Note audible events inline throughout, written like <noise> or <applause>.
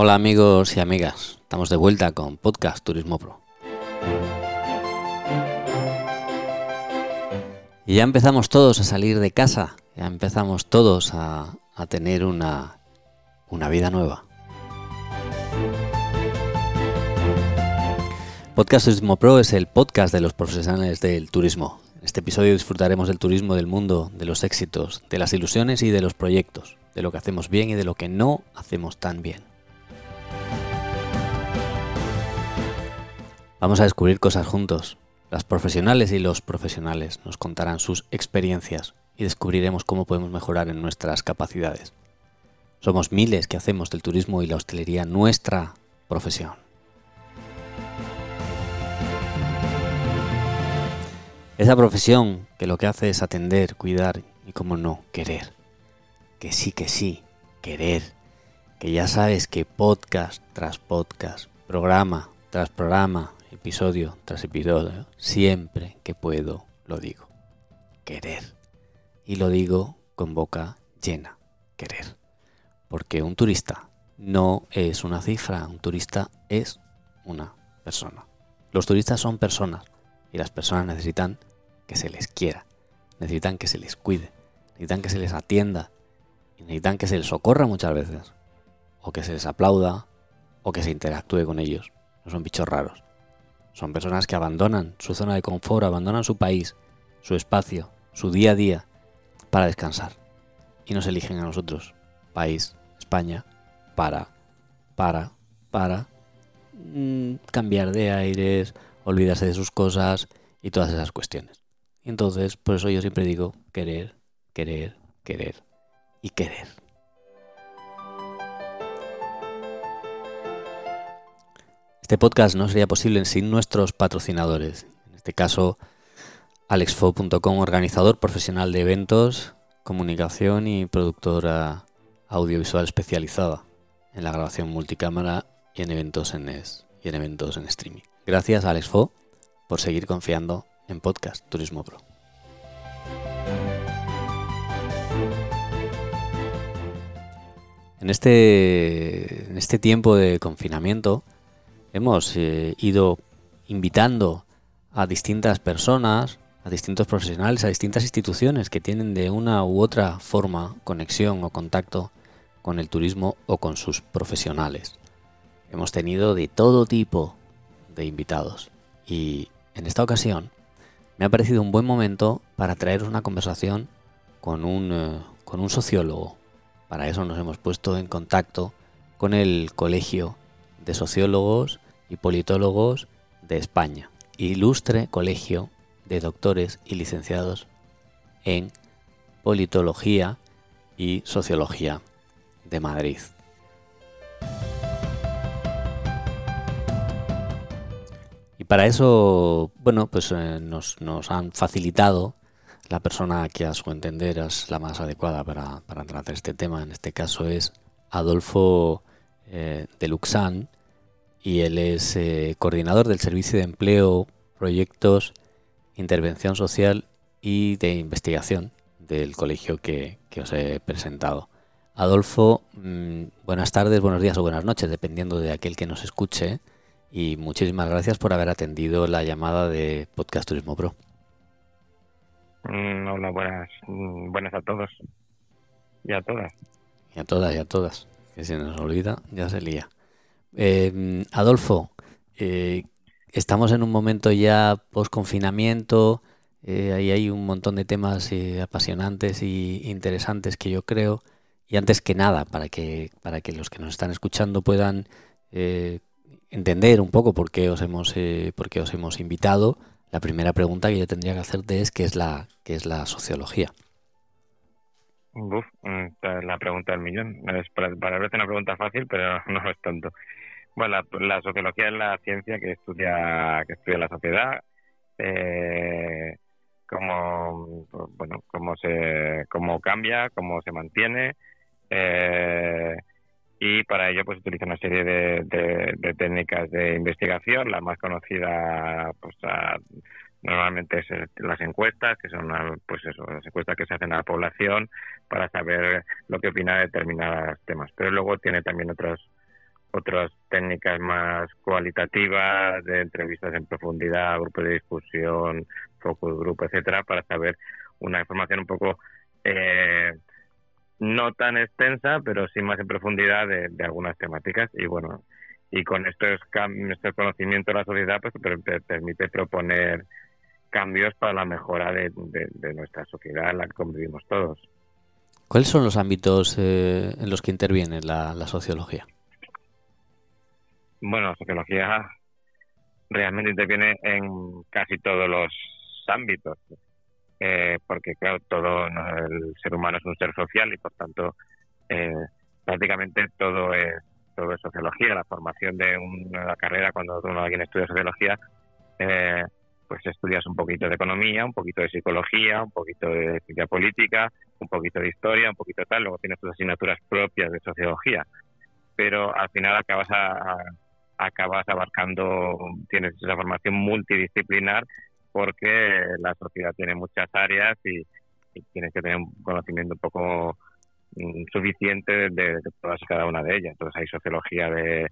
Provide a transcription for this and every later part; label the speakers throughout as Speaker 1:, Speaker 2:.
Speaker 1: Hola amigos y amigas, estamos de vuelta con Podcast Turismo Pro. Y ya empezamos todos a salir de casa, ya empezamos todos a, tener una, una vida nueva. Podcast Turismo Pro es el podcast de los profesionales del turismo. En este episodio disfrutaremos del turismo del mundo, de los éxitos, de las ilusiones y de los proyectos, de lo que hacemos bien y de lo que no hacemos tan bien. Vamos a descubrir cosas juntos. Las profesionales y los profesionales nos contarán sus experiencias y descubriremos cómo podemos mejorar en nuestras capacidades. Somos miles que hacemos del turismo y la hostelería nuestra profesión. Esa profesión que lo que hace es atender, cuidar y, como no, querer. Que sí, que sí, querer. Que ya sabes que podcast tras podcast, programa tras programa, episodio tras episodio, siempre que puedo lo digo. Querer. Y lo digo con boca llena. Querer. Porque un turista no es una cifra, un turista es una persona. Los turistas son personas y las personas necesitan que se les quiera, necesitan que se les cuide, necesitan que se les atienda y necesitan que se les socorra muchas veces, o que se les aplauda, o que se interactúe con ellos. No son bichos raros. Son personas que abandonan su zona de confort, abandonan su país, su espacio, su día a día, para descansar. Y nos eligen a nosotros, país, España, para, para, para mm, cambiar de aires, olvidarse de sus cosas y todas esas cuestiones. Entonces, por eso yo siempre digo querer, querer, querer y querer. Este podcast no sería posible sin nuestros patrocinadores. En este caso, alexfo.com, organizador profesional de eventos, comunicación y productora audiovisual especializada en la grabación multicámara y en eventos en, streaming. Gracias a Alexfo por seguir confiando en Podcast Turismo Pro. En este, en este tiempo de confinamiento hemos eh, ido invitando a distintas personas, a distintos profesionales, a distintas instituciones que tienen de una u otra forma conexión o contacto con el turismo o con sus profesionales. Hemos tenido de todo tipo de invitados y en esta ocasión me ha parecido un buen momento para traeros una conversación con un, eh, con un sociólogo. Para eso nos hemos puesto en contacto con el Colegio de Sociólogos y Politólogos de España, ilustre colegio de doctores y licenciados en Politología y Sociología de Madrid. para eso, bueno, pues eh, nos, han facilitado la persona que a su entender es la más adecuada para, tratar este tema. En este caso es Adolfo eh, de Luxán y él es eh, coordinador del Servicio de Empleo, Proyectos, Intervención Social y de Investigación del colegio que, os he presentado. Adolfo, mm, buenas tardes, buenos días o buenas noches, dependiendo de aquel que nos escuche y muchísimas gracias por haber atendido la llamada de Podcast Turismo Pro.
Speaker 2: Mm, hola, buenas, mm, buenas a todos y a todas.
Speaker 1: Y a todas y a todas. Que se nos olvida, ya se lía. Eh, Adolfo, eh, estamos en un momento ya post confinamiento. Eh, ahí hay un montón de temas apasionantes y interesantes que yo creo. Y antes que nada, para que, para que los que nos están escuchando puedan entender un poco por qué os hemos, eh, por qué os hemos invitado, la primera pregunta que yo tendría que hacerte es qué es la, qué es la sociología.
Speaker 2: Uf, mm, la pregunta del millón. Es para, para verte una pregunta fácil, pero <laughs> no es tanto. Bueno, la, sociología es la ciencia que estudia que estudia la sociedad, eh, cómo bueno cómo se cómo cambia, cómo se mantiene, eh, y para ello pues utiliza una serie de, técnicas de investigación. La más conocida pues normalmente es las encuestas, que son pues las encuestas que se hacen a la población para saber lo que opina de determinados temas. Pero luego tiene también otros otras técnicas más cualitativas de entrevistas en profundidad, grupos de discusión, focus group, etcétera, para saber una información un poco eh, no tan extensa, pero sí más en profundidad de, algunas temáticas. Y bueno, y con estos este conocimiento de la sociedad, pues permite proponer cambios para la mejora de, nuestra sociedad en la que convivimos todos.
Speaker 1: ¿Cuáles son los ámbitos eh, en los que interviene la, sociología?
Speaker 2: Bueno, sociología realmente interviene en casi todos los ámbitos, eh, porque claro, todo el ser humano es un ser social y por tanto eh, prácticamente todo es todo es sociología. La formación de una carrera cuando uno alguien estudia sociología eh, pues estudias un poquito de economía, un poquito de psicología, un poquito de ciencia política, un poquito de historia, un poquito tal, luego tienes tus asignaturas propias de sociología, pero al final acabas acabas abarcando, tienes esa formación multidisciplinar porque la sociedad tiene muchas áreas y, tienes que tener un conocimiento un poco mm, suficiente de, todas y cada una de ellas. Entonces hay sociología de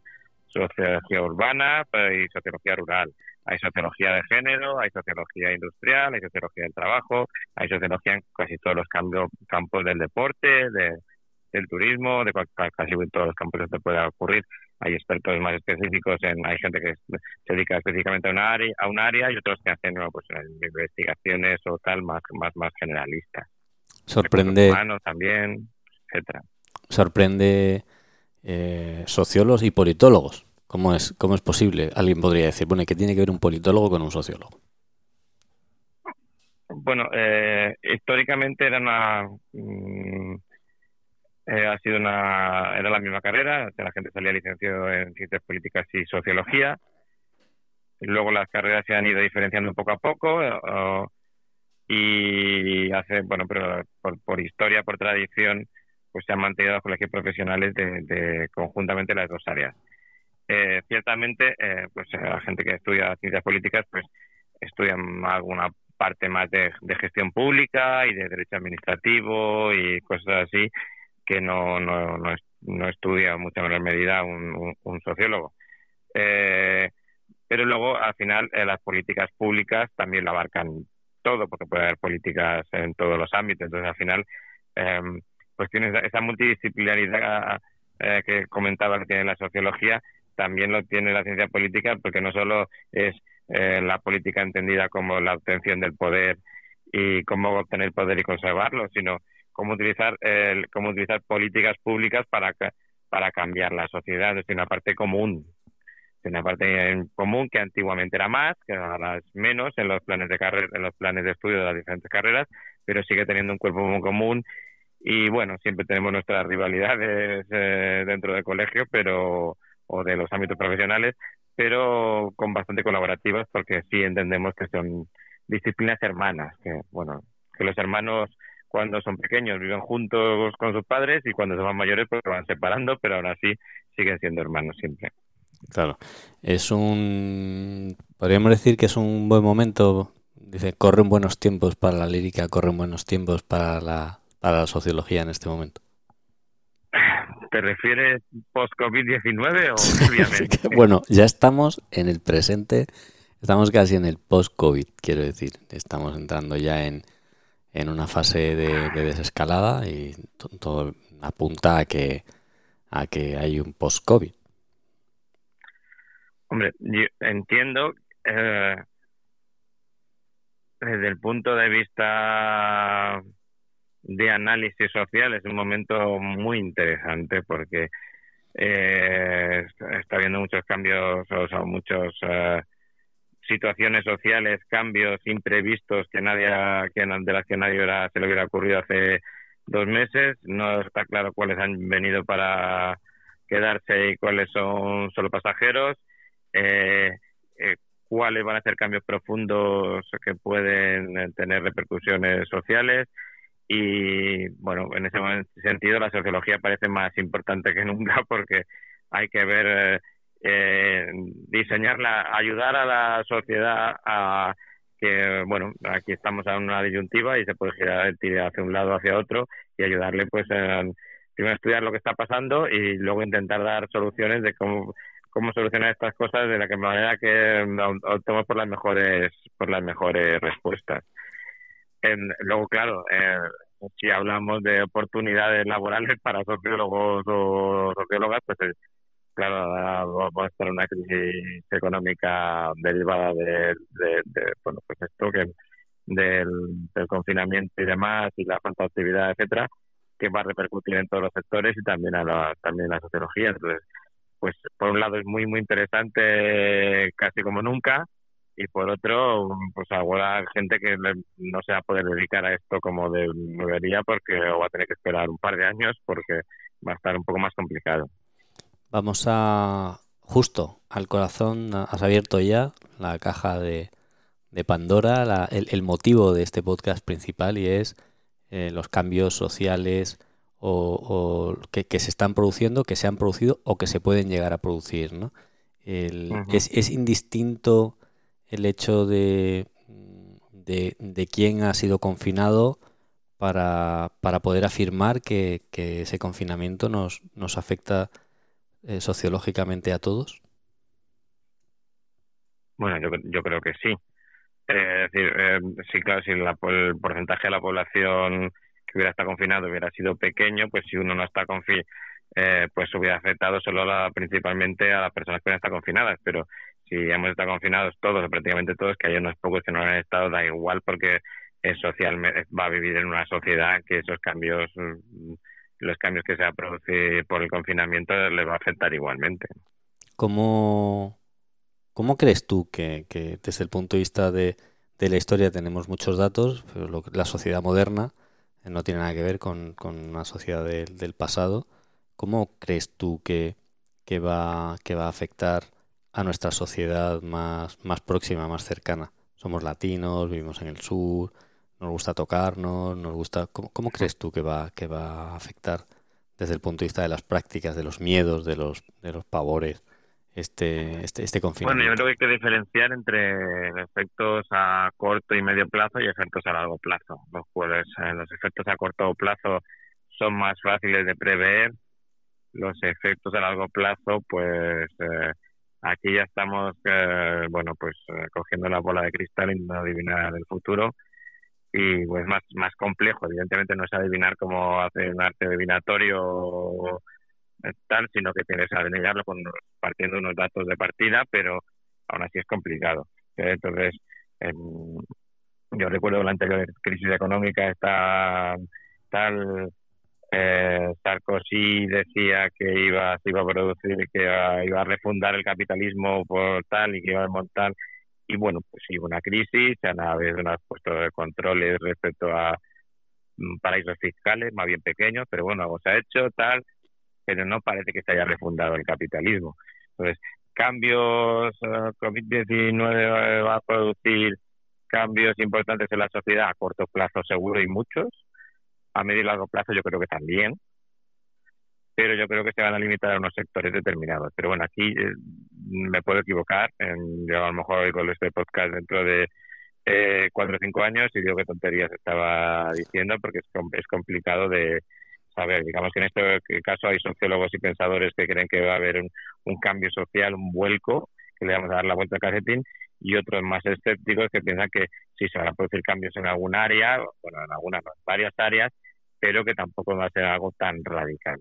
Speaker 2: sociología urbana y sociología rural hay sociología de género, hay sociología industrial, hay sociología del trabajo, hay sociología en casi todos los campos del deporte, del turismo, de casi todos los campos que te pueda ocurrir. Hay expertos más específicos, en, hay gente que se dedica específicamente a un área, a un área y otros que hacen pues, investigaciones o tal más, más, más generalistas.
Speaker 1: Sorprende.
Speaker 2: Humanos también, etcétera.
Speaker 1: Sorprende eh, sociólogos y politólogos ¿Cómo es, cómo es posible? Alguien podría decir, bueno, ¿qué tiene que ver un politólogo con un sociólogo?
Speaker 2: Bueno, eh, históricamente era una... Mm, eh, ha sido una... Era la misma carrera, la gente salía licenciado en Ciencias Políticas y Sociología. Luego las carreras se han ido diferenciando poco a poco y hace, bueno, pero por, historia, por tradición, pues se han mantenido los colegios profesionales de conjuntamente las dos áreas. Eh, ciertamente, eh, pues eh, la gente que estudia ciencias políticas, pues estudian alguna parte más de, gestión pública y de derecho administrativo y cosas así que no, no, no, estudia en mucha menor medida un, sociólogo. pero luego, al final, las políticas públicas también lo abarcan todo, porque puede haber políticas en todos los ámbitos. Entonces, al final, pues tienes esa multidisciplinaridad que comentaba que tiene la sociología, también lo tiene la ciencia política porque no solo es eh, la política entendida como la obtención del poder y cómo obtener poder y conservarlo, sino cómo utilizar el, cómo utilizar políticas públicas para para cambiar la sociedad, es una parte común, es una parte común que antiguamente era más, que ahora es menos en los planes de carrera, en los planes de estudio de las diferentes carreras, pero sigue teniendo un cuerpo muy común. Y bueno, siempre tenemos nuestras rivalidades eh, dentro del colegio, pero o de los ámbitos profesionales, pero con bastante colaborativas porque sí entendemos que son disciplinas hermanas, que bueno, que los hermanos cuando son pequeños viven juntos con sus padres y cuando son más mayores pues se van separando, pero aún así siguen siendo hermanos siempre.
Speaker 1: Claro, es un, podríamos decir que es un buen momento, dice, corren buenos tiempos para la lírica, corren buenos tiempos para la, para la sociología en este momento.
Speaker 2: ¿Te refieres post-COVID-19 o <laughs>
Speaker 1: previamente? bueno, ya estamos en el presente, estamos casi en el post-COVID, quiero decir. Estamos entrando ya en, en una fase de, desescalada y todo apunta a que, a que hay un post-COVID.
Speaker 2: Hombre, yo entiendo eh, desde el punto de vista de análisis social es un momento muy interesante porque eh, está habiendo muchos cambios, o sea, muchas eh, situaciones sociales, cambios imprevistos que nadie, que de las que nadie se le hubiera ocurrido hace dos meses. No está claro cuáles han venido para quedarse y cuáles son solo pasajeros. Eh, eh cuáles van a ser cambios profundos que pueden tener repercusiones sociales y bueno, en ese sentido la sociología parece más importante que nunca <laughs> porque hay que ver, eh, eh, diseñarla, ayudar a la sociedad a que, bueno, aquí estamos a una disyuntiva y se puede girar el tiro hacia un lado hacia otro y ayudarle pues a, primero estudiar lo que está pasando y luego intentar dar soluciones de cómo cómo solucionar estas cosas de la que manera que optemos por las mejores por las mejores respuestas. luego, claro, eh, si hablamos de oportunidades laborales para sociólogos o sociólogas, pues claro, vamos a estar una crisis económica derivada de, bueno, pues esto que del, confinamiento y demás y la falta de actividad, etcétera, que va a repercutir en todos los sectores y también a la, también la sociología. Entonces, pues por un lado es muy muy interesante casi como nunca y por otro pues ahora gente que no se va a poder dedicar a esto como debería porque va a tener que esperar un par de años porque va a estar un poco más complicado.
Speaker 1: Vamos a justo al corazón, has abierto ya la caja de, de Pandora, el, motivo de este podcast principal y es eh, los cambios sociales, o, que, se están produciendo, que se han producido o que se pueden llegar a producir. ¿no? es, es, indistinto el hecho de, de, quién ha sido confinado para, para poder afirmar que, que, ese confinamiento nos, nos afecta eh, sociológicamente a todos.
Speaker 2: Bueno, yo, yo creo que sí. Eh, es decir, eh, sí, claro, si el porcentaje de la población hubiera estado confinado hubiera sido pequeño, pues si uno no está confinado, eh, pues hubiera afectado solo principalmente a las personas que no están confinadas. Pero si hemos estado confinados todos, o prácticamente todos, que hay unos pocos que no han estado, da igual porque es socialmente, va a vivir en una sociedad que esos cambios, mm, los cambios que se va a producir por el confinamiento, le va a afectar igualmente.
Speaker 1: ¿Cómo, cómo crees tú que, que desde el punto de vista de, de la historia tenemos muchos datos, pero la sociedad moderna no tiene nada que ver con, una sociedad del pasado. ¿Cómo crees tú que, que, va, que va a afectar a nuestra sociedad más, más próxima, más cercana? Somos latinos, vivimos en el sur, nos gusta tocarnos, nos gusta... ¿Cómo, cómo crees tú que va, que va a afectar desde el punto de vista de las prácticas, de los miedos, de los, de los pavores? este, este, este confinamiento?
Speaker 2: Bueno, yo creo que hay que diferenciar entre efectos a corto y medio plazo y efectos a largo plazo. Los, cuales, eh, los efectos a corto plazo son más fáciles de prever. Los efectos a largo plazo, pues eh, aquí ya estamos, eh, bueno, pues cogiendo la bola de cristal y no adivinar el futuro. Y pues más, más complejo, evidentemente no es adivinar cómo hacer un arte adivinatorio tal, sino que tienes que adivinarlo con, partiendo unos datos de partida, pero aún así es complicado. Entonces, yo recuerdo la anterior crisis económica, esta tal eh, Sarkozy decía que iba, se iba a producir, que iba, a refundar el capitalismo por tal y que iba a montar. Y bueno, pues sí, una crisis, han habido unos puestos de controles respecto a mm, paraísos fiscales, más bien pequeños, pero bueno, algo se ha hecho, tal, pero no parece que se haya refundado el capitalismo. Entonces, cambios, eh, COVID-19 va a producir cambios importantes en la sociedad a corto plazo seguro y muchos, a medio y largo plazo yo creo que también, pero yo creo que se van a limitar a unos sectores determinados. Pero bueno, aquí eh, me puedo equivocar, yo a lo mejor oigo este podcast dentro de eh, cuatro o cinco años y digo qué tonterías estaba diciendo porque es, es complicado de, a ver, digamos que en este caso hay sociólogos y pensadores que creen que va a haber un, cambio social, un vuelco, que le vamos a dar la vuelta al calcetín, y otros más escépticos que piensan que sí se van a producir cambios en algún área, bueno, en algunas, varias áreas, pero que tampoco va a ser algo tan radical.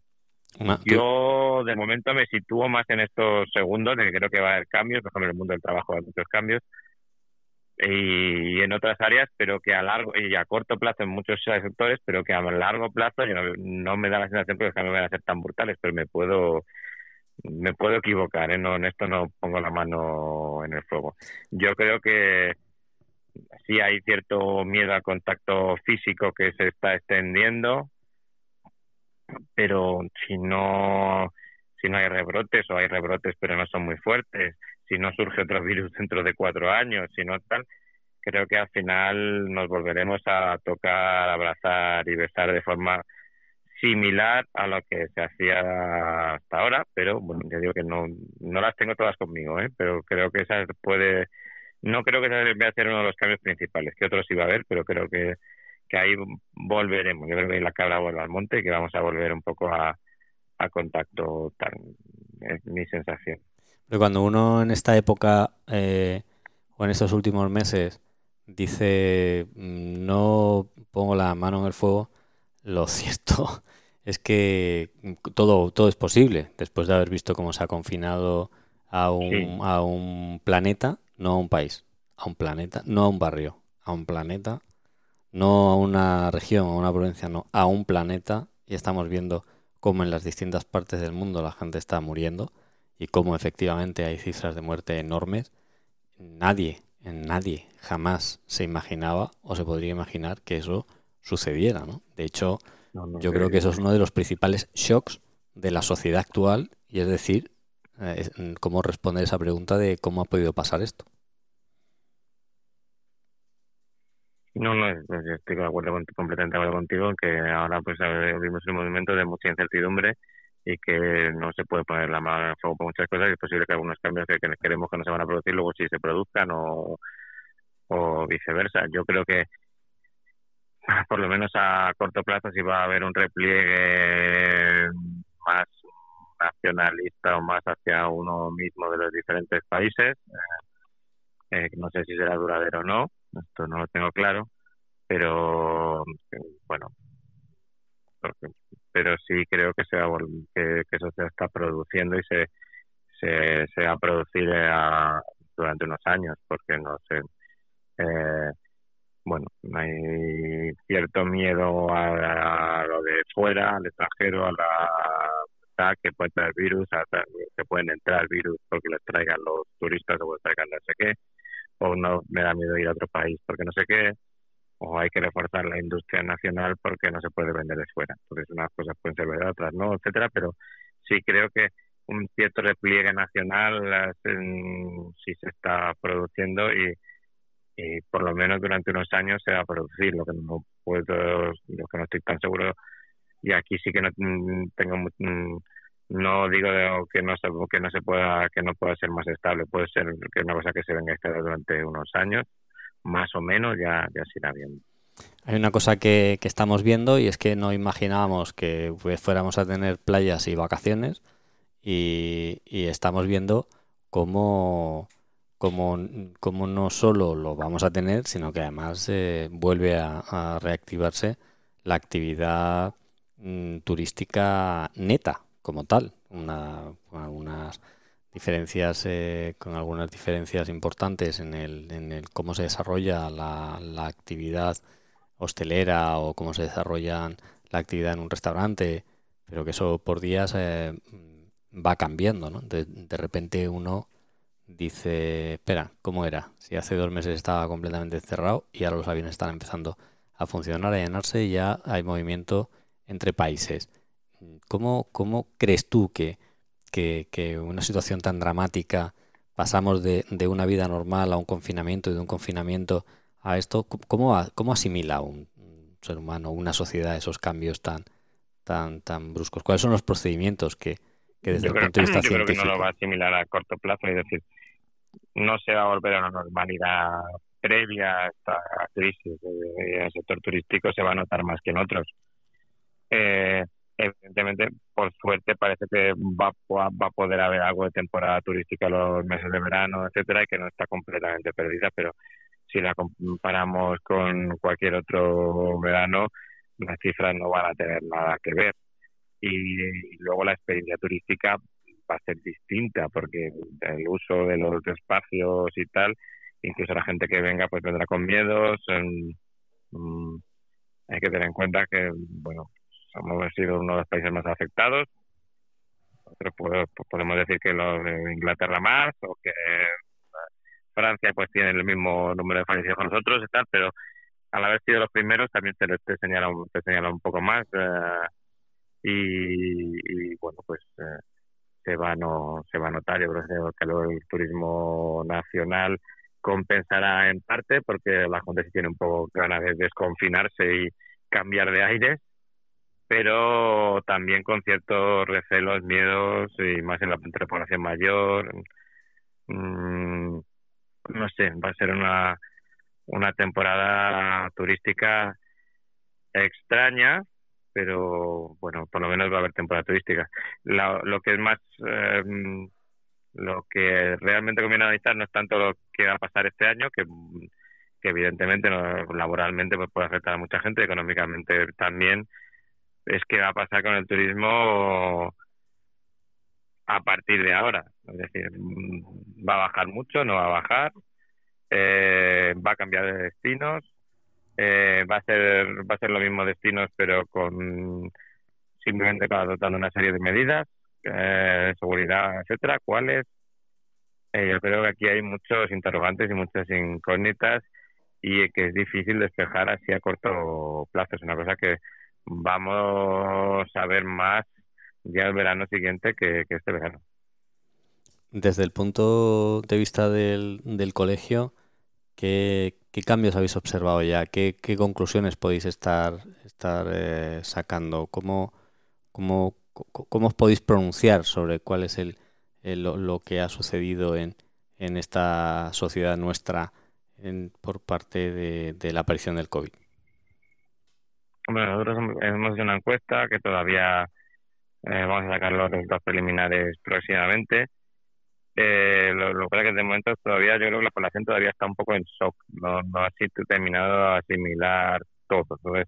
Speaker 2: Yo de momento me sitúo más en estos segundos, en que creo que va a haber cambios, por ejemplo en el mundo del trabajo hay muchos cambios, y en otras áreas, pero que a largo y a corto plazo en muchos sectores, pero que a largo plazo yo no, me da la sensación que los cambios van a ser tan brutales, pero me puedo me puedo equivocar, ¿eh? no en esto no pongo la mano en el fuego. Yo creo que sí hay cierto miedo al contacto físico que se está extendiendo, pero si no si no hay rebrotes o hay rebrotes pero no son muy fuertes, si no surge otro virus dentro de cuatro años, si no tal, creo que al final nos volveremos a tocar, abrazar y besar de forma similar a lo que se hacía hasta ahora, pero bueno, ya digo que no, no las tengo todas conmigo, ¿eh? pero creo que esa puede, no creo que esa debe ser uno de los cambios principales, que otros iba a haber, pero creo que, que ahí volveremos. Yo creo que la cabra vuelve al monte y que vamos a volver un poco a, a contacto tal. Es mi sensación.
Speaker 1: Pero cuando uno en esta época eh, o en estos últimos meses dice mm, no pongo la mano en el fuego, lo <laughs> cierto es que todo, todo es posible después de haber visto cómo se ha confinado a un, a un planeta, no a un país, a un planeta, no a un barrio, a un planeta, no a una región, a una provincia, no, a un planeta y estamos viendo cómo en las distintas partes del mundo la gente está muriendo y cómo efectivamente hay cifras de muerte enormes, nadie, nadie jamás se imaginaba o se podría imaginar que eso sucediera, ¿no? De hecho, yo creo que eso es uno de los principales shocks de la sociedad actual y es decir, eh, cómo responder esa pregunta de cómo ha podido pasar esto.
Speaker 2: No, no, estoy de acuerdo completamente de acuerdo contigo que ahora pues vivimos un movimiento de mucha incertidumbre y que no se puede poner la mano en el fuego por muchas cosas y es posible que algunos cambios que, queremos que no se van a producir luego sí se produzcan o, viceversa. Yo creo que <laughs> por lo menos a corto plazo si va a haber un repliegue más nacionalista o más hacia uno mismo de los diferentes países. Eh, no sé si será duradero o no, esto no lo tengo claro, pero bueno, pero sí creo que se va, que, eso se está produciendo y se, se, se va a producir eh, durante unos años, porque no sé. Eh, bueno, hay cierto miedo a, lo de fuera, al extranjero, a la que puede traer virus, a, que pueden entrar virus porque les traigan los turistas o les traigan no sé qué, o no me da miedo ir a otro país porque no sé qué, o hay que reforzar la industria nacional porque no se puede vender de fuera. Entonces unas cosas pueden ser verdad, otras no, etcétera, pero sí creo que un cierto repliegue nacional sí se está produciendo y y por lo menos durante unos años se va a producir lo que no puedo lo que no estoy tan seguro y aquí sí que no mm, tengo mm, no digo que no se que no se pueda que no pueda ser más estable puede ser que una cosa que se venga a estar durante unos años más o menos ya ya se irá viendo.
Speaker 1: Hay una cosa que, estamos viendo y es que no imaginábamos que fuéramos a tener playas y vacaciones y, estamos viendo cómo como, como no solo lo vamos a tener, sino que además eh, vuelve a, reactivarse la actividad mm, turística neta como tal, una, con algunas diferencias eh, con algunas diferencias importantes en el, en el cómo se desarrolla la, la actividad hostelera o cómo se desarrolla la actividad en un restaurante, pero que eso por días eh, va cambiando, ¿no? De, de repente uno dice, espera, ¿cómo era? Si hace dos meses estaba completamente cerrado y ahora los aviones están empezando a funcionar, a llenarse y ya hay movimiento entre países. ¿Cómo, cómo crees tú que, que, una situación tan dramática pasamos de, de, una vida normal a un confinamiento y de un confinamiento a esto? ¿Cómo, cómo asimila un, ser humano, una sociedad esos cambios tan, tan, tan bruscos? ¿Cuáles son los procedimientos que, que desde el punto de vista
Speaker 2: yo Creo que no lo va a asimilar a corto plazo, es decir, no se va a volver a una normalidad previa a esta crisis. El sector turístico se va a notar más que en otros. Eh, evidentemente, por suerte, parece que va, va a poder haber algo de temporada turística los meses de verano, etcétera, y que no está completamente perdida, pero si la comparamos con cualquier otro verano, las cifras no van a tener nada que ver. Y, luego la experiencia turística va a ser distinta porque el uso de los espacios y tal, incluso la gente que venga pues vendrá con miedos. Mm, hay que tener en cuenta que, bueno, hemos sido uno de los países más afectados. Nosotros podemos decir que los de Inglaterra más o que Francia pues tiene el mismo número de fallecidos con nosotros y tal, pero al haber sido los primeros también te, te señala, te señala un poco más. Eh, y, bueno, pues eh, se va no se va a notar yo creo que el turismo nacional compensará en parte porque la gente sí tiene un poco ganas de desconfinarse y cambiar de aire pero también con ciertos recelos, miedos y más en la población mayor. Mm, no sé, va a ser una, una temporada turística extraña, pero bueno, por lo menos va a haber temporada turística. lo que es más, em, lo que realmente conviene analizar no es tanto lo que va a pasar este año, que, evidentemente laboralmente pues, puede afectar a mucha gente, económicamente también, es que va a pasar con el turismo a partir de ahora. Es decir, va a bajar mucho, no va a bajar, eh, va a cambiar de destinos, eh, va a ser va a ser los mismos destinos, pero con simplemente adoptando una serie de medidas, eh, seguridad, etcétera. ¿Cuáles? yo creo que aquí hay muchos interrogantes y muchas incógnitas y que es difícil despejar así a corto plazo. Es una cosa que vamos a ver más ya el verano siguiente que, este verano.
Speaker 1: Desde el punto de vista del, del colegio, ¿qué, cambios habéis observado ya? ¿Qué, conclusiones podéis estar, estar eh, sacando? ¿Cómo, cómo, ¿Cómo os podéis pronunciar sobre cuál es el, lo, que ha sucedido en, en esta sociedad nuestra en, por parte de la aparición del COVID?
Speaker 2: Bueno, nosotros hemos hecho una encuesta que todavía eh, vamos a sacar los resultados preliminares próximamente. Eh, lo, lo que es que de momento todavía yo creo que la población todavía está un poco en shock, no, no ha terminado de asimilar todo. Entonces,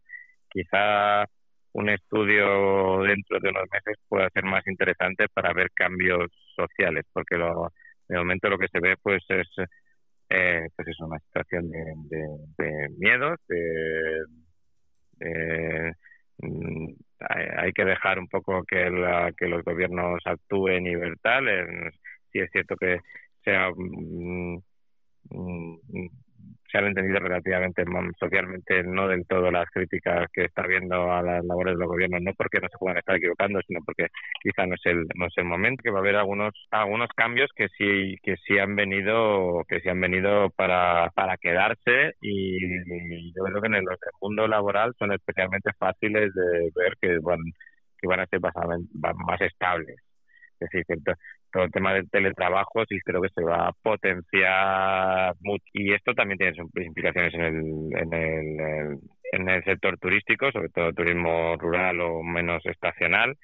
Speaker 2: quizá un estudio dentro de unos meses pueda ser más interesante para ver cambios sociales, porque lo, de momento lo que se ve pues es eh, pues es una situación de, de, miedos, de, de mm, hay que dejar un poco que los gobiernos actúen y ver tal. si es cierto que sea mm, mm, se han entendido relativamente socialmente no del todo las críticas que está habiendo a las labores de los gobiernos, no porque no se puedan estar equivocando, sino porque quizá no es el no es el momento que va a haber algunos algunos cambios que sí que sí han venido que sí han venido para para quedarse y, yo creo que en el, mundo laboral son especialmente fáciles de ver que van que van a ser más, más estables. Es decir, todo el tema del teletrabajo sí creo que se va a potenciar mucho. Y esto también tiene sus implicaciones en el, en el, en el sector turístico, sobre todo turismo rural o menos estacional,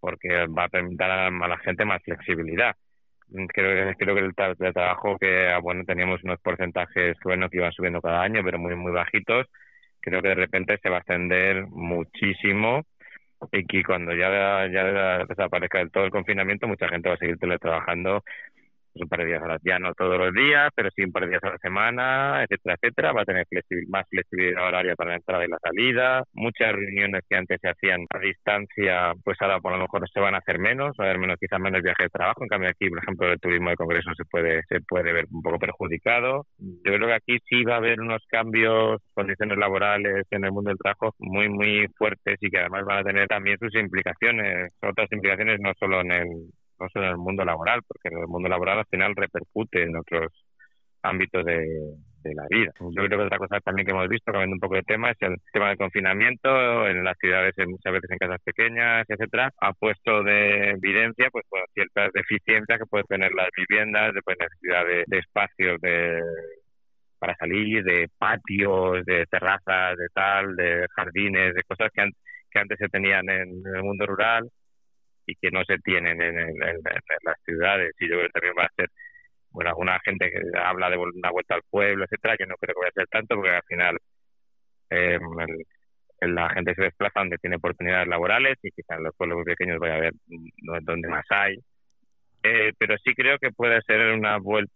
Speaker 2: porque va a permitir a la gente más flexibilidad. Creo, creo que el teletrabajo, que ah, bueno teníamos unos porcentajes buenos que iban subiendo cada año, pero muy, muy bajitos, creo que de repente se va a extender muchísimo y que cuando ya, ya desaparezca todo el confinamiento, mucha gente va a seguir teletrabajando un par de días a la, ya no todos los días, pero sí un par de días a la semana, etcétera, etcétera. Va a tener más flexibilidad horaria para la entrada y la salida. Muchas reuniones que antes se hacían a distancia, pues ahora por lo mejor se van a hacer menos, va a haber menos, quizás menos viajes de trabajo. En cambio aquí, por ejemplo, el turismo de congreso se puede, se puede ver un poco perjudicado. Yo creo que aquí sí va a haber unos cambios, condiciones laborales en el mundo del trabajo muy, muy fuertes y que además van a tener también sus implicaciones, otras implicaciones no solo en el no solo en el mundo laboral, porque en el mundo laboral al final repercute en otros ámbitos de, la vida. Yo creo que otra cosa también que hemos visto, cambiando un poco de tema, es el tema del confinamiento en las ciudades, muchas veces en casas pequeñas, etcétera, ha puesto de evidencia pues ciertas deficiencias que pueden tener las viviendas, de necesidad de, espacios de para salir, de patios, de terrazas, de tal, de jardines, de cosas que, que antes se tenían en el mundo rural y que no se tienen en, las ciudades. Y yo creo que también va a ser, bueno, alguna gente que habla de una vuelta al pueblo, etcétera, que no creo que vaya a ser tanto, porque al final eh, la gente se desplaza donde tiene oportunidades laborales y quizás en los pueblos pequeños vaya a ver donde más hay. Eh, pero sí creo que puede ser una vuelta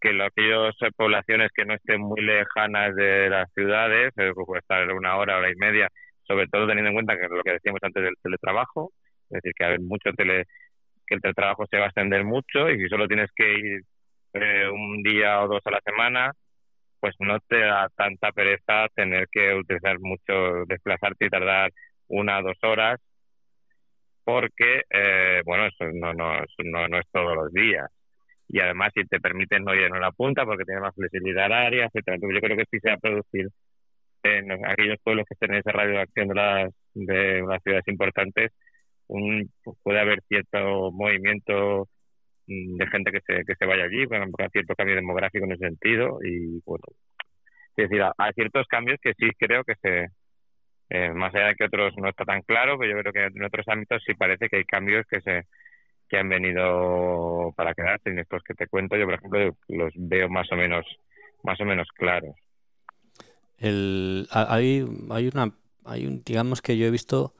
Speaker 2: que aquellas poblaciones que no estén muy lejanas de las ciudades, eh, puede estar una hora, hora y media, sobre todo teniendo en cuenta que lo que decíamos antes del teletrabajo, es decir, que hay mucho tele, que el teletrabajo se va a extender mucho y si solo tienes que ir eh, un día o dos a la semana, pues no te da tanta pereza tener que utilizar mucho, desplazarte y tardar una o dos horas, porque, eh, bueno, eso no, no, no, no es todos los días. Y además, si te permiten no ir en una punta porque tienes más flexibilidad horaria, etcétera. Yo creo que sí se va a producir en aquellos pueblos que estén en ese radio de acción de las, de las ciudades importantes, un, pues, puede haber cierto movimiento mm, de gente que se, que se vaya allí, bueno, cierto cambio demográfico en ese sentido y bueno, es decir, hay ciertos cambios que sí creo que se eh, más allá de que otros no está tan claro, pero yo creo que en otros ámbitos sí parece que hay cambios que se que han venido para quedarse. Y estos que te cuento, yo por ejemplo los veo más o menos más o menos claros.
Speaker 1: El, hay, hay una hay un digamos que yo he visto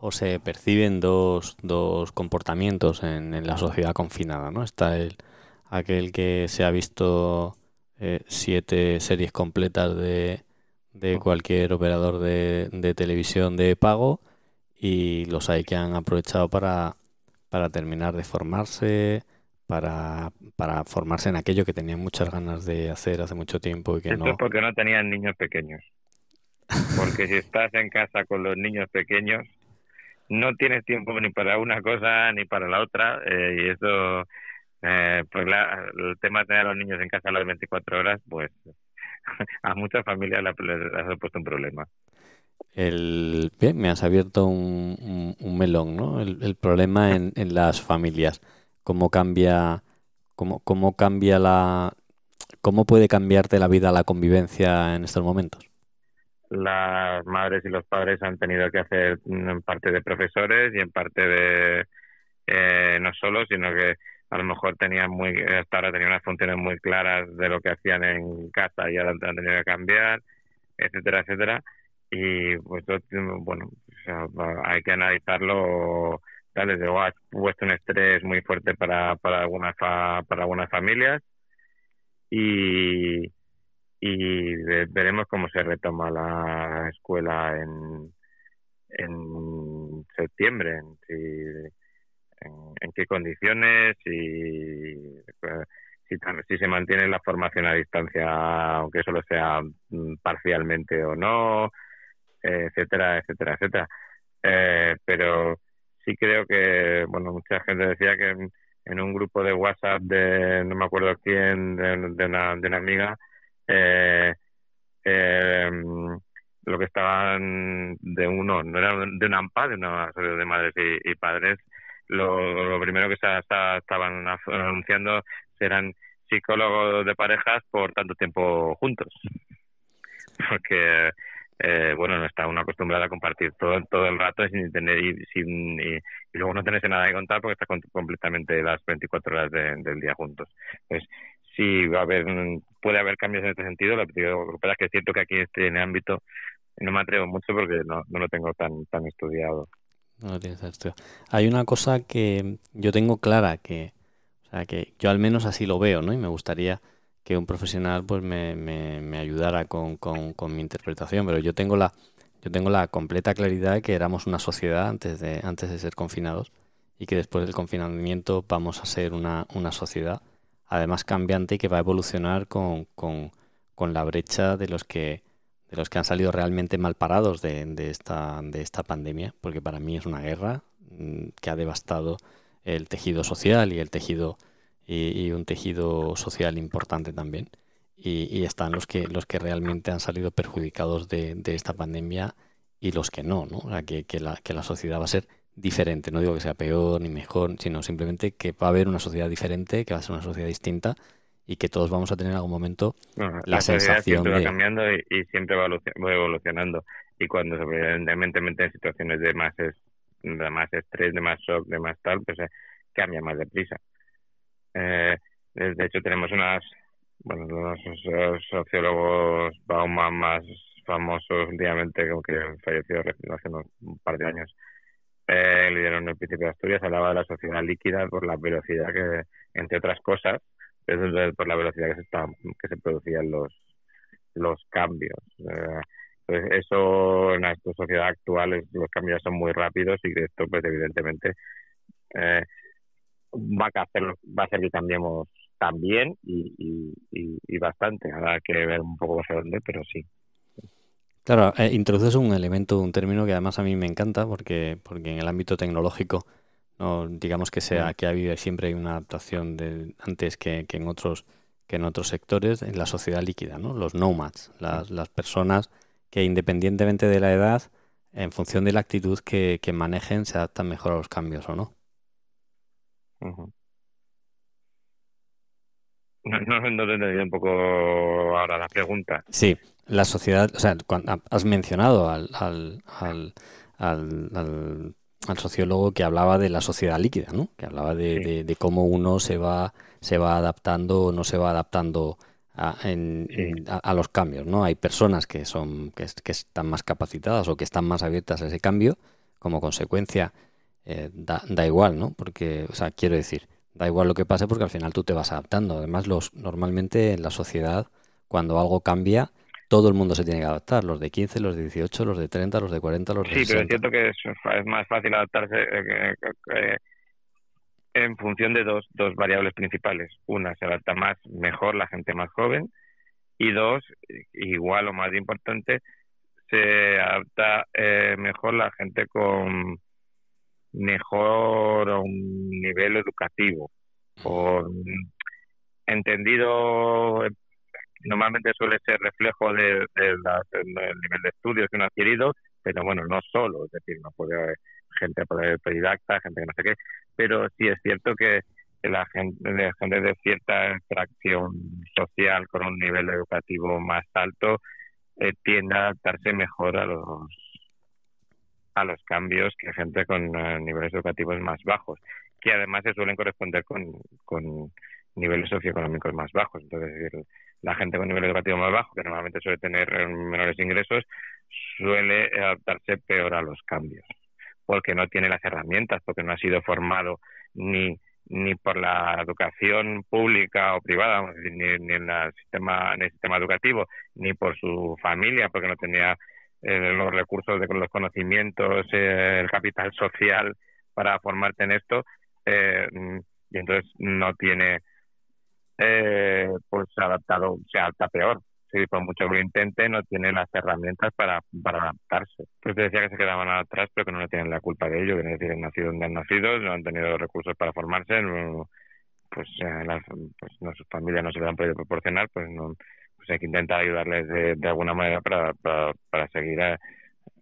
Speaker 1: o se perciben dos, dos comportamientos en, en la sociedad confinada, ¿no? Está el aquel que se ha visto eh, siete series completas de, de cualquier operador de, de, televisión de pago y los hay que han aprovechado para, para terminar de formarse, para, para formarse en aquello que tenían muchas ganas de hacer hace mucho tiempo y que
Speaker 2: Esto
Speaker 1: no.
Speaker 2: es porque no tenían niños pequeños. Porque si estás en casa con los niños pequeños, no tienes tiempo ni para una cosa ni para la otra eh, y eso eh, pues la, el tema de tener a los niños en casa a las 24 horas pues <laughs> a muchas familias les ha supuesto un problema.
Speaker 1: El bien me has abierto un, un, melón no el, el problema en, en, las familias. Cómo cambia cómo, cómo cambia la cómo puede cambiarte la vida la convivencia en estos momentos
Speaker 2: las madres y los padres han tenido que hacer en parte de profesores y en parte de eh, no solo, sino que a lo mejor tenían muy hasta ahora tenían unas funciones muy claras de lo que hacían en casa y ahora han tenido que cambiar, etcétera, etcétera. Y pues bueno, o sea, hay que analizarlo tal desde luego ha puesto un estrés muy fuerte para para algunas para algunas familias y y veremos cómo se retoma la escuela en, en septiembre, en, si, en, qué condiciones y si, si se mantiene la formación a distancia, aunque solo sea parcialmente o no, etcétera, etcétera, etcétera. Eh, pero sí creo que, bueno, mucha gente decía que en, un grupo de WhatsApp de no me acuerdo quién, de, una, de una amiga, eh, eh, lo que estaban de uno, no era de una AMPA, de una de madres y, padres, lo, primero que estaban anunciando eran psicólogos de parejas por tanto tiempo juntos. <laughs> Porque, eh, bueno, no está uno acostumbrado a compartir todo, el rato sin tener y, sin, y, luego no tenerse nada que contar porque está con, completamente las 24 horas de, del día juntos. Entonces, sí va a haber puede haber cambios en este sentido. Lo que pasa es que es cierto que aquí este en el ámbito no me atrevo mucho porque no, no lo tengo tan tan estudiado.
Speaker 1: No lo tienes estudiado. Hay una cosa que yo tengo clara que o sea que yo al menos así lo veo no y me gustaría que un profesional pues me, me, me ayudara con, con, con mi interpretación pero yo tengo la yo tengo la completa claridad de que éramos una sociedad antes de antes de ser confinados y que después del confinamiento vamos a ser una, una sociedad además cambiante y que va a evolucionar con, con, con, la brecha de los que de los que han salido realmente mal parados de, esta, de esta pandemia, porque para mí es una guerra que ha devastado el tejido social y el tejido y, un tejido social importante también. Y, y, están los que los que realmente han salido perjudicados de, de esta pandemia y los que no, ¿no? O sea, que, que, la, que la sociedad va a ser diferente. No digo que sea peor ni mejor, sino simplemente que va a haber una sociedad diferente, que va a ser una sociedad distinta y que todos vamos a tener en algún momento
Speaker 2: bueno,
Speaker 1: la,
Speaker 2: la
Speaker 1: sensación
Speaker 2: siempre
Speaker 1: de...
Speaker 2: va cambiando y, y siempre va evolucionando. Y cuando evidentemente en situaciones de más, es, de más estrés, de más shock, de más tal, pues eh, cambia más deprisa. Eh, de hecho tenemos unas, bueno, unos sociólogos Bauman más famosos últimamente, que falleció hace un par de años, eh, dieron el principio de Asturias, hablaba de la sociedad líquida por la velocidad que, entre otras cosas, por la velocidad que se, está, que se producían los, los cambios. Eh, entonces, eso en la sociedad actual los cambios son muy rápidos y esto, pues evidentemente, eh, va a hacer, va a hacer que cambiemos también y, y, y, y bastante. Habrá que ver un poco hacia dónde, pero sí.
Speaker 1: Claro, eh, introduces un elemento, un término que además a mí me encanta porque, porque en el ámbito tecnológico, no digamos que sea que ha habido siempre hay una adaptación de antes que, que en otros que en otros sectores en la sociedad líquida, ¿no? Los nomads, las, las personas que independientemente de la edad, en función de la actitud que, que manejen, se adaptan mejor a los cambios, ¿o no?
Speaker 2: Uh -huh. No, no, no te entendí un poco ahora la pregunta.
Speaker 1: Sí, la sociedad, o sea, has mencionado al, al, al, al, sociólogo que hablaba de la sociedad líquida, ¿no? Que hablaba de, de, cómo uno se va, se va adaptando o no se va adaptando a, en, a, los cambios, ¿no? Hay personas que son que, que, están más capacitadas o que están más abiertas a ese cambio, como consecuencia eh, da, da igual, ¿no? Porque, o sea, quiero decir, da igual lo que pase porque al final tú te vas adaptando. Además, los normalmente en la sociedad, cuando algo cambia, todo el mundo se tiene que adaptar, los de 15, los de 18, los de 30, los de 40, los de
Speaker 2: Sí, pero es cierto que es, más fácil adaptarse eh, eh, en función de dos, dos variables principales. Una, se adapta más, mejor la gente más joven, y dos, igual o más importante, se adapta eh, mejor la gente con mejor un nivel educativo. O entendido normalmente suele ser reflejo de, del nivel de estudios que uno ha adquirido pero bueno no solo es decir no puede haber gente autodidacta gente que no sé qué pero sí es cierto que la gente, de cierta extracción social con un nivel educativo más alto eh, tiende a adaptarse mejor a los a los cambios que gente con eh, niveles educativos más bajos, que además se suelen corresponder con, con niveles socioeconómicos más bajos. Entonces, la gente con nivel educativo más bajo, que normalmente suele tener eh, menores ingresos, suele adaptarse peor a los cambios, porque no tiene las herramientas, porque no ha sido formado ni ni por la educación pública o privada, ni, ni en, el sistema, en el sistema educativo, ni por su familia, porque no tenía eh, los recursos de los conocimientos, eh, el capital social para formarte en esto, eh, y entonces no tiene pues adaptado, se adapta peor. Si por mucho que lo intente, no tiene las herramientas para, para adaptarse. Pues te decía que se quedaban atrás, pero que no tienen la culpa de ello, que decir, han nacido donde han nacido, no han tenido los recursos para formarse, pues, las, pues no, sus familias no se le han podido proporcionar, pues no, pues hay que intentar ayudarles de, de alguna manera para, para, seguir, a,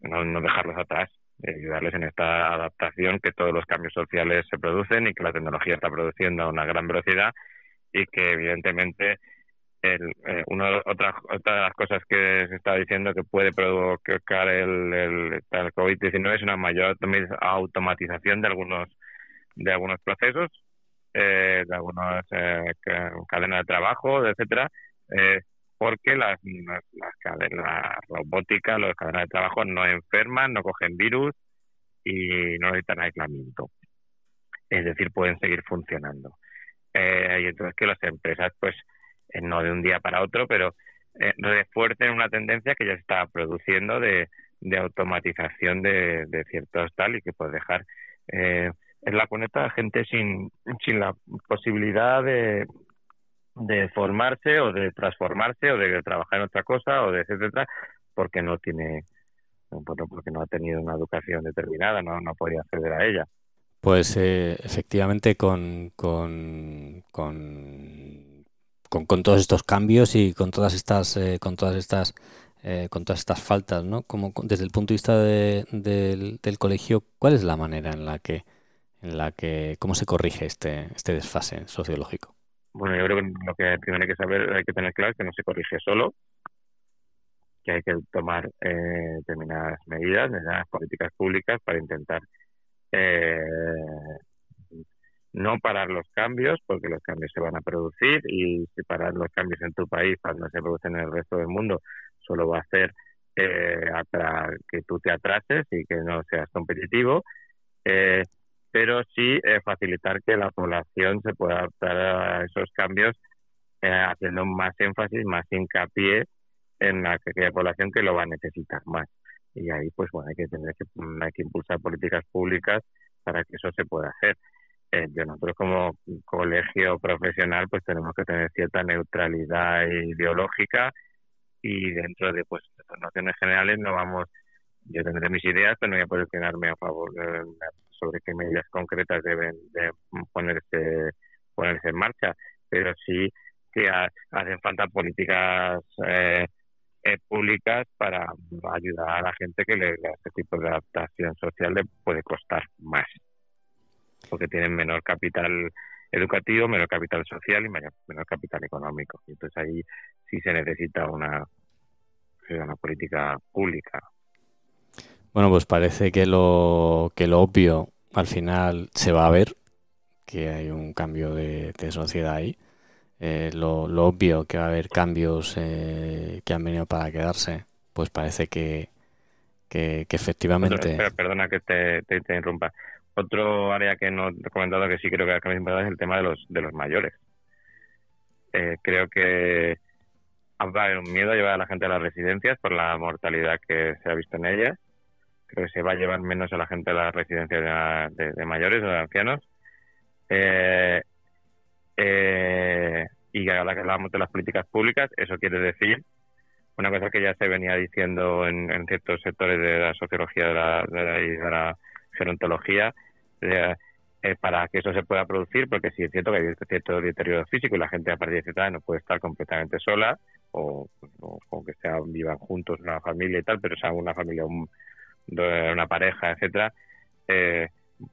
Speaker 2: no, no dejarlos atrás, ayudarles en esta adaptación que todos los cambios sociales se producen y que la tecnología está produciendo a una gran velocidad y que evidentemente el, eh, una, otra, otra de las cosas que se está diciendo que puede provocar el, el, el COVID-19 es una mayor automatización de algunos de algunos procesos, eh, de algunas eh, cadenas de trabajo, etcétera, eh, porque las, las, cadenas robóticas, las cadenas de trabajo no enferman, no cogen virus y no necesitan aislamiento. Es decir, pueden seguir funcionando. Eh, y entonces que las empresas, pues, eh, no de un día para otro, pero eh, refuercen una tendencia que ya se está produciendo de, automatización de, ciertos tal y que puede dejar eh, en la cuneta gente sin, la posibilidad de, de formarse o de transformarse o de trabajar en otra cosa o de etcétera porque no tiene porque no ha tenido una educación determinada no no podía acceder a ella
Speaker 1: pues eh, efectivamente con, con, con, con, todos estos cambios y con todas estas eh, con todas estas eh, con todas estas faltas no como desde el punto de vista de, del, del colegio cuál es la manera en la que en la que cómo se corrige este este desfase sociológico
Speaker 2: bueno, yo creo que lo que primero hay que saber, hay que tener claro es que no se corrige solo, que hay que tomar eh, determinadas medidas, determinadas políticas públicas para intentar eh, no parar los cambios, porque los cambios se van a producir y si parar los cambios en tu país cuando se producen en el resto del mundo solo va a hacer eh, que tú te atrases y que no seas competitivo. Eh, pero sí eh, facilitar que la población se pueda adaptar a esos cambios eh, haciendo más énfasis, más hincapié en la aquella población que lo va a necesitar más. Y ahí, pues bueno, hay que tener que, hay que impulsar políticas públicas para que eso se pueda hacer. Eh, nosotros como colegio profesional, pues tenemos que tener cierta neutralidad ideológica y dentro de pues nociones generales no vamos yo tendré mis ideas, pero no voy a posicionarme a favor sobre qué medidas concretas deben de ponerse, ponerse en marcha, pero sí que hacen falta políticas eh, eh, públicas para ayudar a la gente que le, este tipo de adaptación social le puede costar más, porque tienen menor capital educativo, menor capital social y menor, capital económico. Entonces ahí sí se necesita una una política pública.
Speaker 1: Bueno, pues parece que lo, que lo obvio al final se va a ver, que hay un cambio de, sociedad ahí. Eh, lo, obvio que va a haber cambios eh, que han venido para quedarse, pues parece que, que, efectivamente...
Speaker 2: perdona que te, te, interrumpa. Otro área que no he comentado que sí creo que ha importante es el tema de los, de los mayores. Eh, creo que haber un miedo a llevar a la gente a las residencias por la mortalidad que se ha visto en ellas. Creo que se va a llevar menos a la gente a las residencias de, mayores o de ancianos. Eh, eh, y ahora que hablamos de las políticas públicas, eso quiere decir una cosa que ya se venía diciendo en, ciertos sectores de la sociología de la, de la, gerontología, eh, para que eso se pueda producir, porque sí es cierto que hay cierto deterioro físico y la gente a partir de cierta edad no puede estar completamente sola, o, o, que sea, vivan juntos una familia y tal, pero sea una familia, una pareja, etcétera, eh,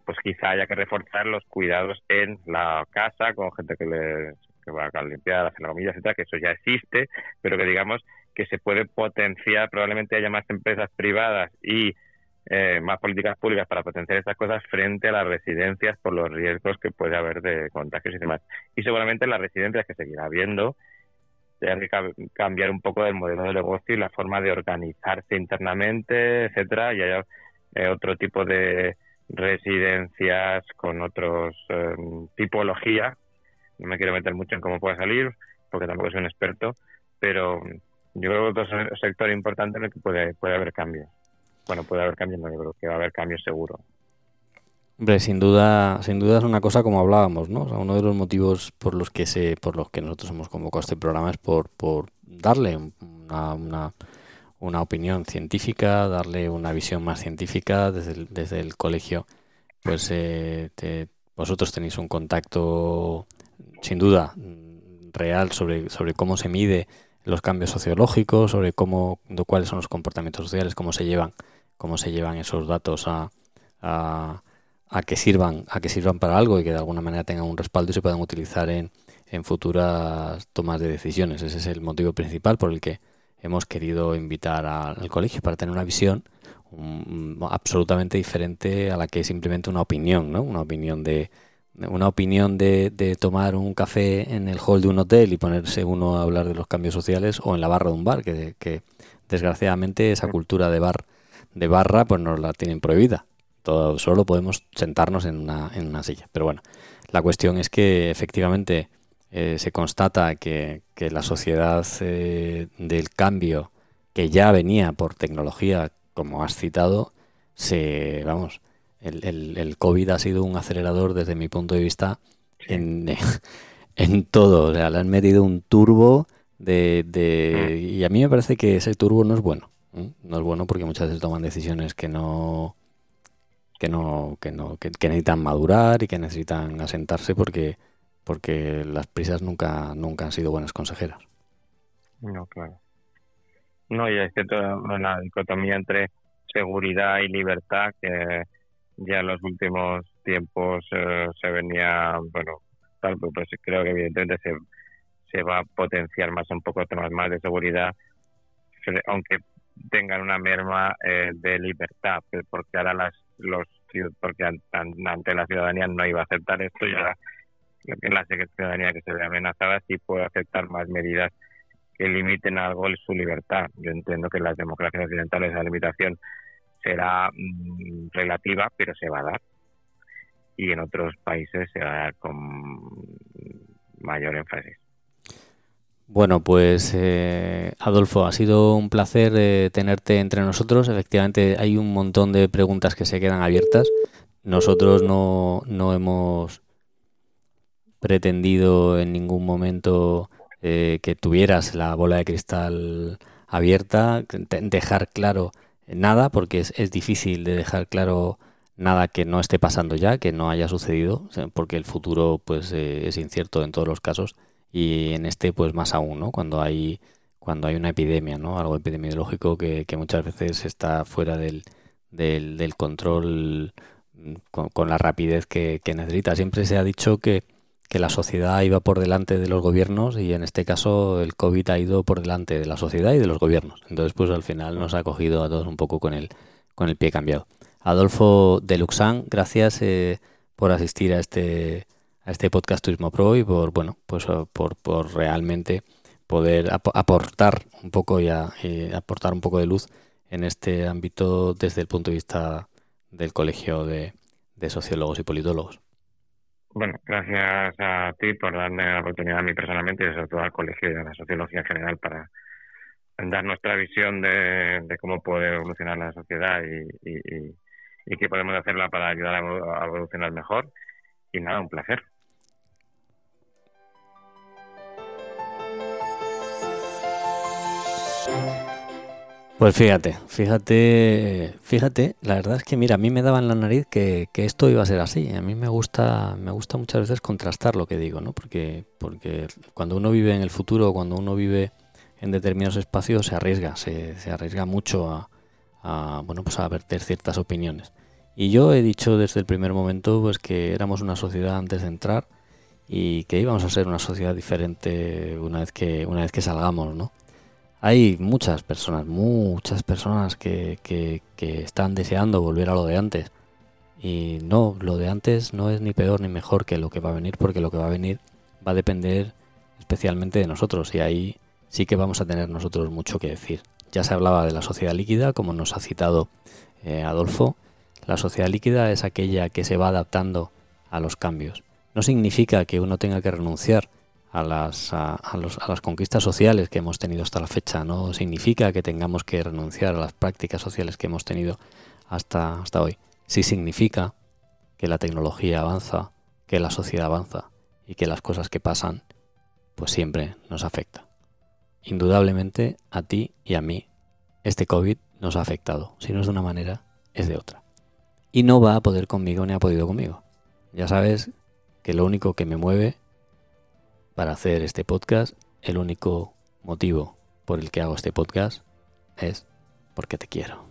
Speaker 2: pues quizá haya que reforzar los cuidados en la casa con gente que le que va a limpiar, hacer la comida, etcétera, que eso ya existe, pero que digamos que se puede potenciar, probablemente haya más empresas privadas y eh, más políticas públicas para potenciar estas cosas frente a las residencias por los riesgos que puede haber de contagios y demás. Y seguramente las residencias que seguirá habiendo hay que cambiar un poco el modelo de negocio y la forma de organizarse internamente, etcétera, y haya eh, otro tipo de residencias con otros eh, tipología. No me quiero meter mucho en cómo pueda salir, porque tampoco soy un experto, pero yo creo que otro sector importante en el que puede, puede haber cambios. Bueno, puede haber cambios, no, yo creo que va a haber cambios seguro.
Speaker 1: Hombre, sin duda, sin duda es una cosa como hablábamos, ¿no? uno de los motivos por los que se, por los que nosotros hemos convocado este programa es por, por darle una, una, una opinión científica, darle una visión más científica desde el, desde el colegio. Pues eh, vosotros tenéis un contacto, sin duda, real sobre, sobre cómo se mide los cambios sociológicos, sobre cómo, cuáles son los comportamientos sociales, cómo se llevan, cómo se llevan esos datos a a que sirvan, a que sirvan para algo y que de alguna manera tengan un respaldo y se puedan utilizar en, en futuras tomas de decisiones. Ese es el motivo principal por el que hemos querido invitar al colegio para tener una visión absolutamente diferente a la que es simplemente una opinión, ¿no? Una opinión de una opinión de, de, tomar un café en el hall de un hotel y ponerse uno a hablar de los cambios sociales o en la barra de un bar, que, que desgraciadamente esa cultura de bar de barra pues nos la tienen prohibida. Todo, solo podemos sentarnos en una, en una silla. Pero bueno, la cuestión es que efectivamente eh, se constata que, la sociedad eh, del cambio que ya venía por tecnología, como has citado, se, vamos, el, el, el COVID ha sido un acelerador desde mi punto de vista en, <laughs> en todo. O sea, le han metido un turbo de, de, mm. y a mí me parece que ese turbo no es bueno. No es bueno porque muchas veces toman decisiones que no que no, que no, que, necesitan madurar y que necesitan asentarse porque, porque las prisas nunca, nunca han sido buenas consejeras.
Speaker 2: No, claro. No, y es que toda dicotomía entre seguridad y libertad que ya en los últimos tiempos eh, se venía, bueno, tal, pues, pues creo que evidentemente se, se va a potenciar más un poco temas más de seguridad, aunque tengan una merma eh, de libertad, porque ahora las los porque ante la ciudadanía no iba a aceptar esto y ahora la ciudadanía que se ve amenazada sí puede aceptar más medidas que limiten algo su libertad. Yo entiendo que en las democracias occidentales la limitación será mm, relativa, pero se va a dar. Y en otros países se va a dar con mayor énfasis.
Speaker 1: Bueno, pues eh, Adolfo, ha sido un placer eh, tenerte entre nosotros. Efectivamente, hay un montón de preguntas que se quedan abiertas. Nosotros no, no hemos pretendido en ningún momento eh, que tuvieras la bola de cristal abierta, dejar claro nada, porque es, es difícil de dejar claro nada que no esté pasando ya, que no haya sucedido, porque el futuro pues es incierto en todos los casos y en este pues más aún, ¿no? Cuando hay cuando hay una epidemia, ¿no? Algo epidemiológico que, que muchas veces está fuera del, del, control mm, con, la rapidez que, necesita. Siempre se ha dicho que, que la sociedad iba por delante de los gobiernos y en este caso el COVID ha ido por delante de la sociedad y de los gobiernos. Entonces, pues al final nos ha cogido a todos un poco con el, con el pie cambiado. Adolfo de Luxán, gracias eh, por asistir a este, a este podcast Turismo Pro y por, bueno, pues por, por realmente poder aportar un poco y, aportar un poco de luz en este ámbito desde el punto de vista del Colegio de Sociólogos y Politólogos.
Speaker 2: Bueno, gracias a ti por darme la oportunidad a mí personalmente y sobre todo al colegio y a la sociología en general para dar nuestra visión de, cómo puede evolucionar la sociedad y, y, qué podemos hacerla para ayudar a evolucionar mejor. Y nada, un placer.
Speaker 1: Pues fíjate, fíjate, fíjate, la verdad es que mira, a mí me daba en la nariz que, esto iba a ser así. A mí me gusta, me gusta muchas veces contrastar lo que digo, ¿no? Porque, porque cuando uno vive en el futuro, cuando uno vive en determinados espacios, se arriesga, se, arriesga mucho a, bueno, pues a verter ciertas opiniones. Y yo he dicho desde el primer momento, pues que éramos una sociedad antes de entrar y que íbamos a ser una sociedad diferente una vez que, una vez que salgamos, ¿no? Hay muchas personas, muchas personas que, que, están deseando volver a lo de antes. Y no, lo de antes no es ni peor ni mejor que lo que va a venir, porque lo que va a venir va a depender especialmente de nosotros. Y ahí sí que vamos a tener nosotros mucho que decir. Ya se hablaba de la sociedad líquida, como nos ha citado eh, Adolfo. La sociedad líquida es aquella que se va adaptando a los cambios. No significa que uno tenga que renunciar a las, a, las conquistas sociales que hemos tenido hasta la fecha. No significa que tengamos que renunciar a las prácticas sociales que hemos tenido hasta, hasta hoy. Sí significa que la tecnología avanza, que la sociedad avanza y que las cosas que pasan pues siempre nos afecta. Indudablemente a ti y a mí este COVID nos ha afectado. Si no es de una manera, es de otra. Y no va a poder conmigo ni ha podido conmigo. Ya sabes que lo único que me mueve para hacer este podcast, el único motivo por el que hago este podcast es porque te quiero.